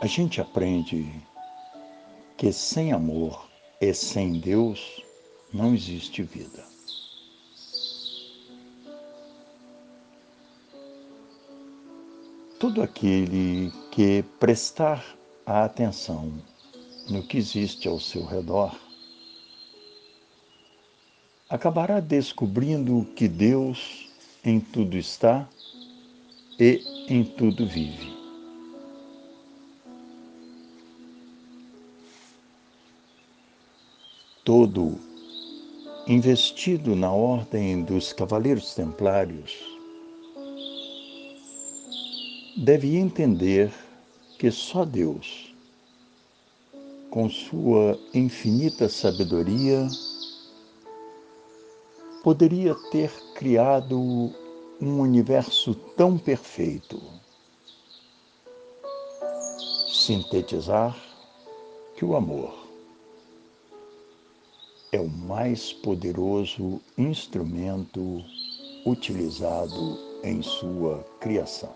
a gente aprende que sem amor e sem Deus não existe vida. Todo aquele que prestar a atenção no que existe ao seu redor acabará descobrindo que Deus em tudo está e em tudo vive. Todo investido na ordem dos Cavaleiros Templários deve entender que só Deus, com sua infinita sabedoria, poderia ter criado um universo tão perfeito, sintetizar que o amor é o mais poderoso instrumento utilizado em sua criação.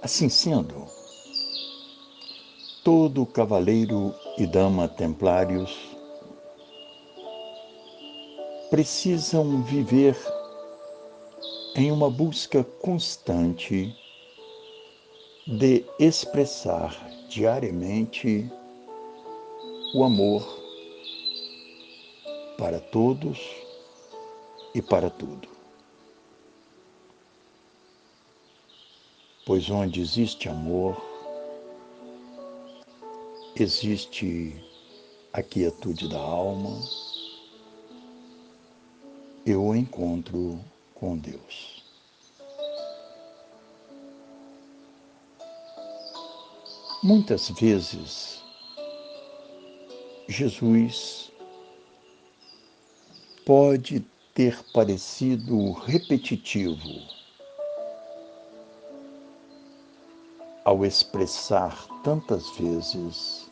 Assim sendo, todo cavaleiro e dama templários precisam viver em uma busca constante de expressar diariamente o amor para todos e para tudo. Pois onde existe amor, existe a quietude da alma e o encontro com Deus. Muitas vezes, Jesus pode ter parecido repetitivo ao expressar tantas vezes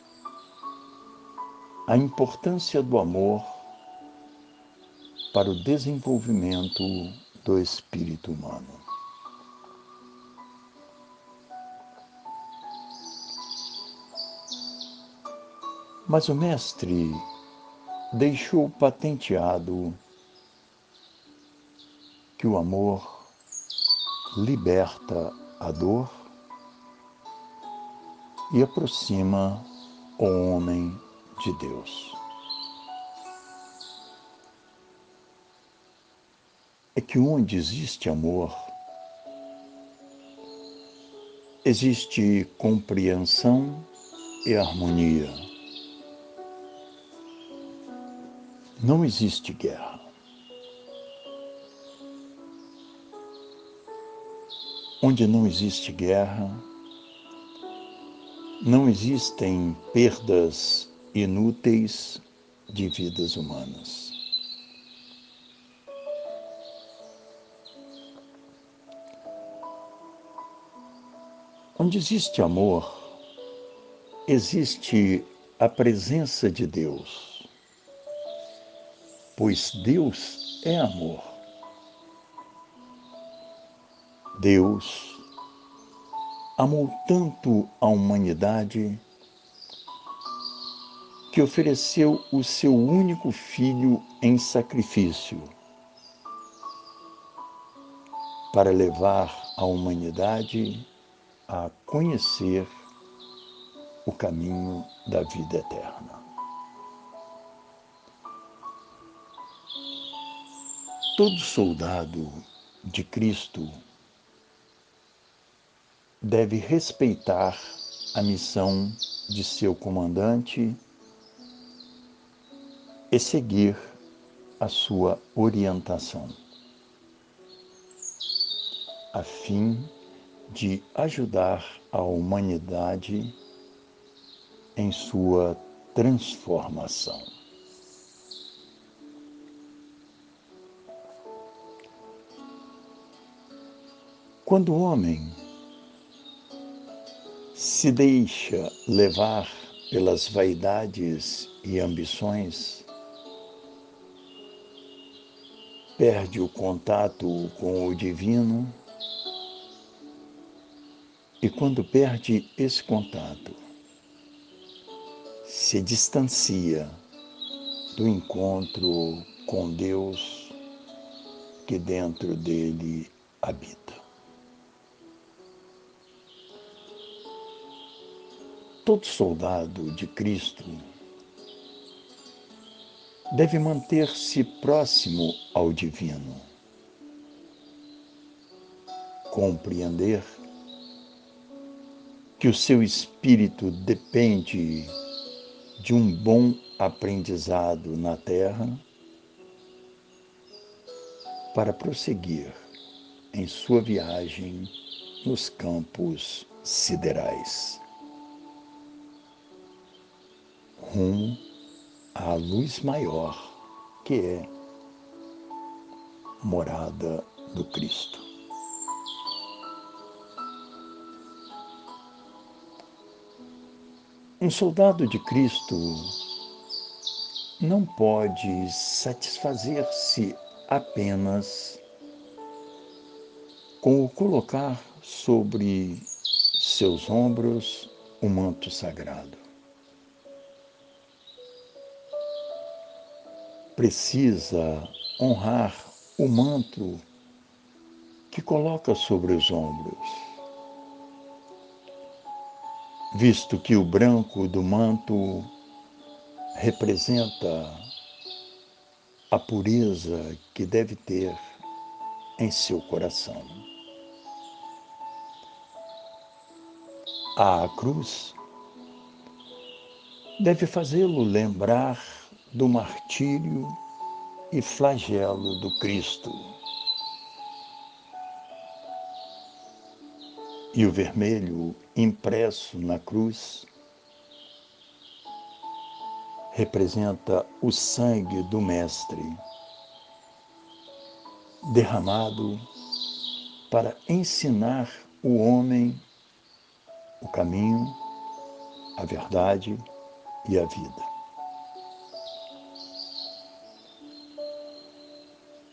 a importância do amor para o desenvolvimento do espírito humano. Mas o Mestre deixou patenteado que o amor liberta a dor e aproxima o homem de Deus. É que onde existe amor, existe compreensão e harmonia. Não existe guerra. Onde não existe guerra, não existem perdas inúteis de vidas humanas. Onde existe amor, existe a presença de Deus, pois Deus é amor. Deus amou tanto a humanidade que ofereceu o seu único filho em sacrifício para levar a humanidade a conhecer o caminho da vida eterna. Todo soldado de Cristo deve respeitar a missão de seu comandante e seguir a sua orientação, a fim de ajudar a humanidade em sua transformação. Quando o homem se deixa levar pelas vaidades e ambições, perde o contato com o divino e quando perde esse contato, se distancia do encontro com Deus que dentro dele habita. Todo soldado de Cristo deve manter-se próximo ao divino, compreender que o seu espírito depende de um bom aprendizado na Terra para prosseguir em sua viagem nos campos siderais. Rumo à luz maior que é morada do Cristo. Um soldado de Cristo não pode satisfazer-se apenas com o colocar sobre seus ombros o manto sagrado. Precisa honrar o manto que coloca sobre os ombros visto que o branco do manto representa a pureza que deve ter em seu coração. A cruz deve fazê-lo lembrar do martírio e flagelo do Cristo. E o vermelho impresso na cruz representa o sangue do Mestre, derramado para ensinar o homem o caminho, a verdade e a vida.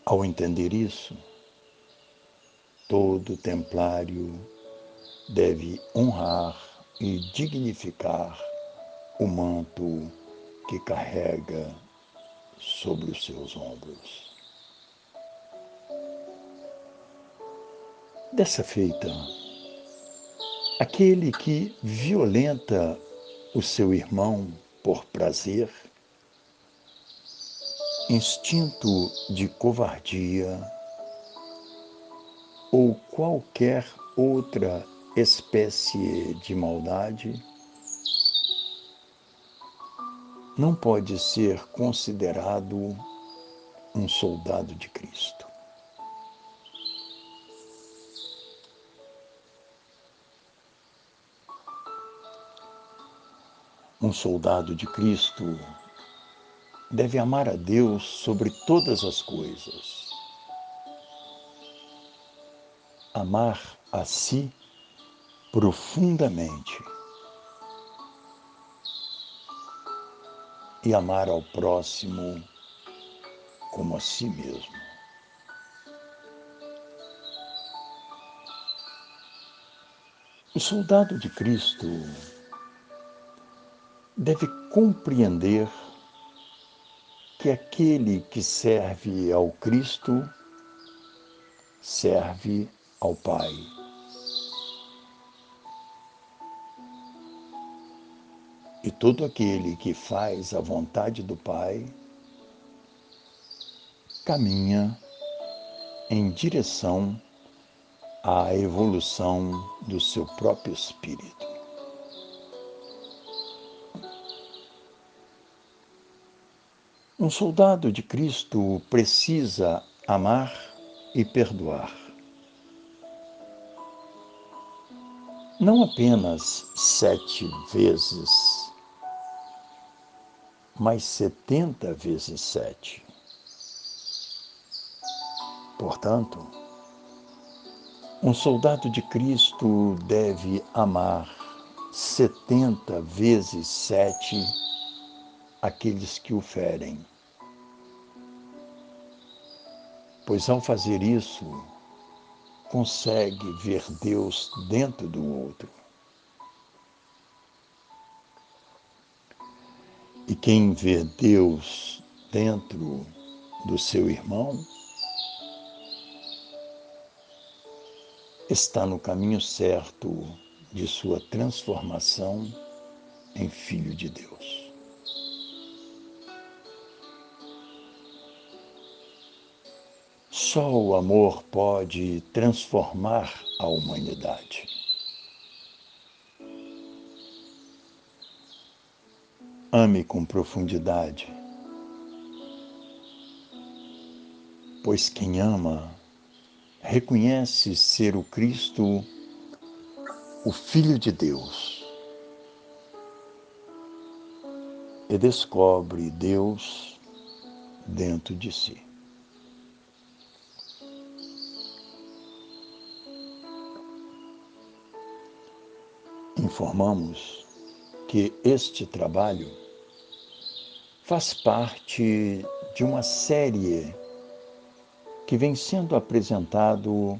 Ao entender isso, todo templário deve honrar e dignificar o manto que carrega sobre os seus ombros. Dessa feita, aquele que violenta o seu irmão por prazer, instinto de covardia ou qualquer outra espécie de maldade não pode ser considerado um soldado de Cristo. Um soldado de Cristo deve amar a Deus sobre todas as coisas, amar a si profundamente e amar ao próximo como a si mesmo. O soldado de Cristo deve compreender que aquele que serve ao Cristo serve ao Pai. E todo aquele que faz a vontade do Pai caminha em direção à evolução do seu próprio espírito. Um soldado de Cristo precisa amar e perdoar. Não apenas sete vezes mais setenta vezes sete. Portanto, um soldado de Cristo deve amar setenta vezes sete aqueles que o ferem. Pois ao fazer isso, consegue ver Deus dentro do outro. E quem vê Deus dentro do seu irmão está no caminho certo de sua transformação em Filho de Deus. Só o amor pode transformar a humanidade. Ame com profundidade, pois quem ama reconhece ser o Cristo, o Filho de Deus, e descobre Deus dentro de si. Informamos que este trabalho faz parte de uma série que vem sendo apresentado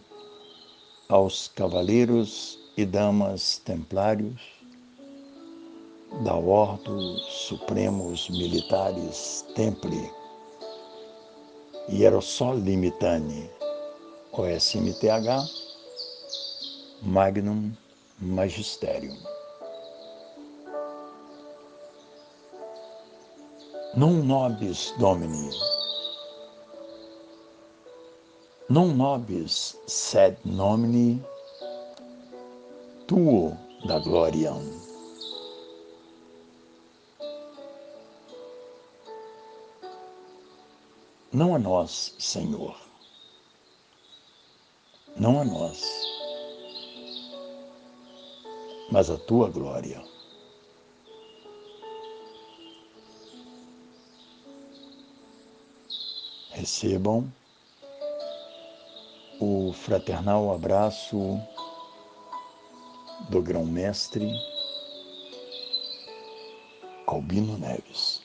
aos cavaleiros e damas templários da Ordem Supremos Militares Templi Hierosol Limitani, OSMTH, Magnum Magisterium. Non nobis Domini non nobis sed nomini tuo da gloriam. Não a nós, Senhor, não a nós, mas a tua glória. Recebam o fraternal abraço do grão-mestre Albino Neves.